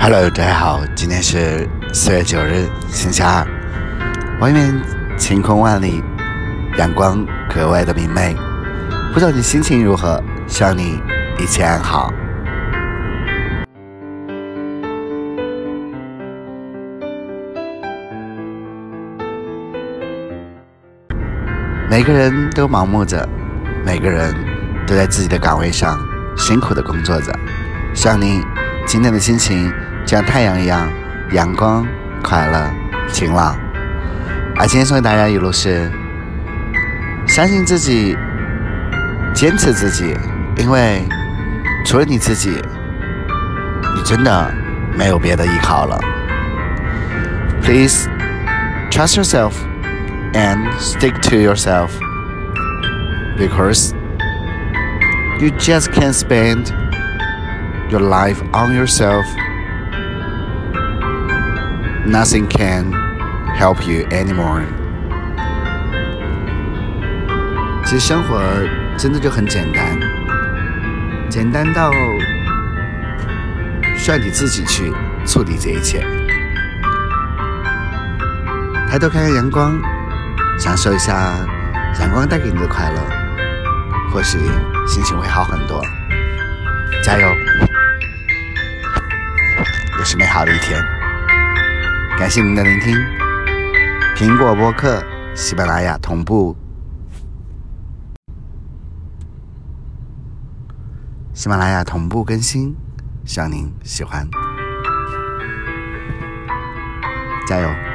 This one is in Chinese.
Hello，大家好，今天是四月九日，星期二，外面晴空万里，阳光格外的明媚。不知道你心情如何？希望你一切安好。每个人都盲目着，每个人都在自己的岗位上辛苦的工作着。希望你今天的心情就像太阳一样，阳光、快乐、晴朗。而今天送给大家的语录是：相信自己，坚持自己，因为除了你自己，你真的没有别的依靠了。Please trust yourself. and stick to yourself because you just can't spend your life on yourself. Nothing can help you anymore. 其实生活真的就很简单，简单到需要你自己去处理这一切。抬头看看阳光。 享受一下阳光带给你的快乐，或许心情会好很多。加油，又是美好的一天。感谢您的聆听，苹果播客、喜马拉雅同步，喜马拉雅同步更新，希望您喜欢。加油！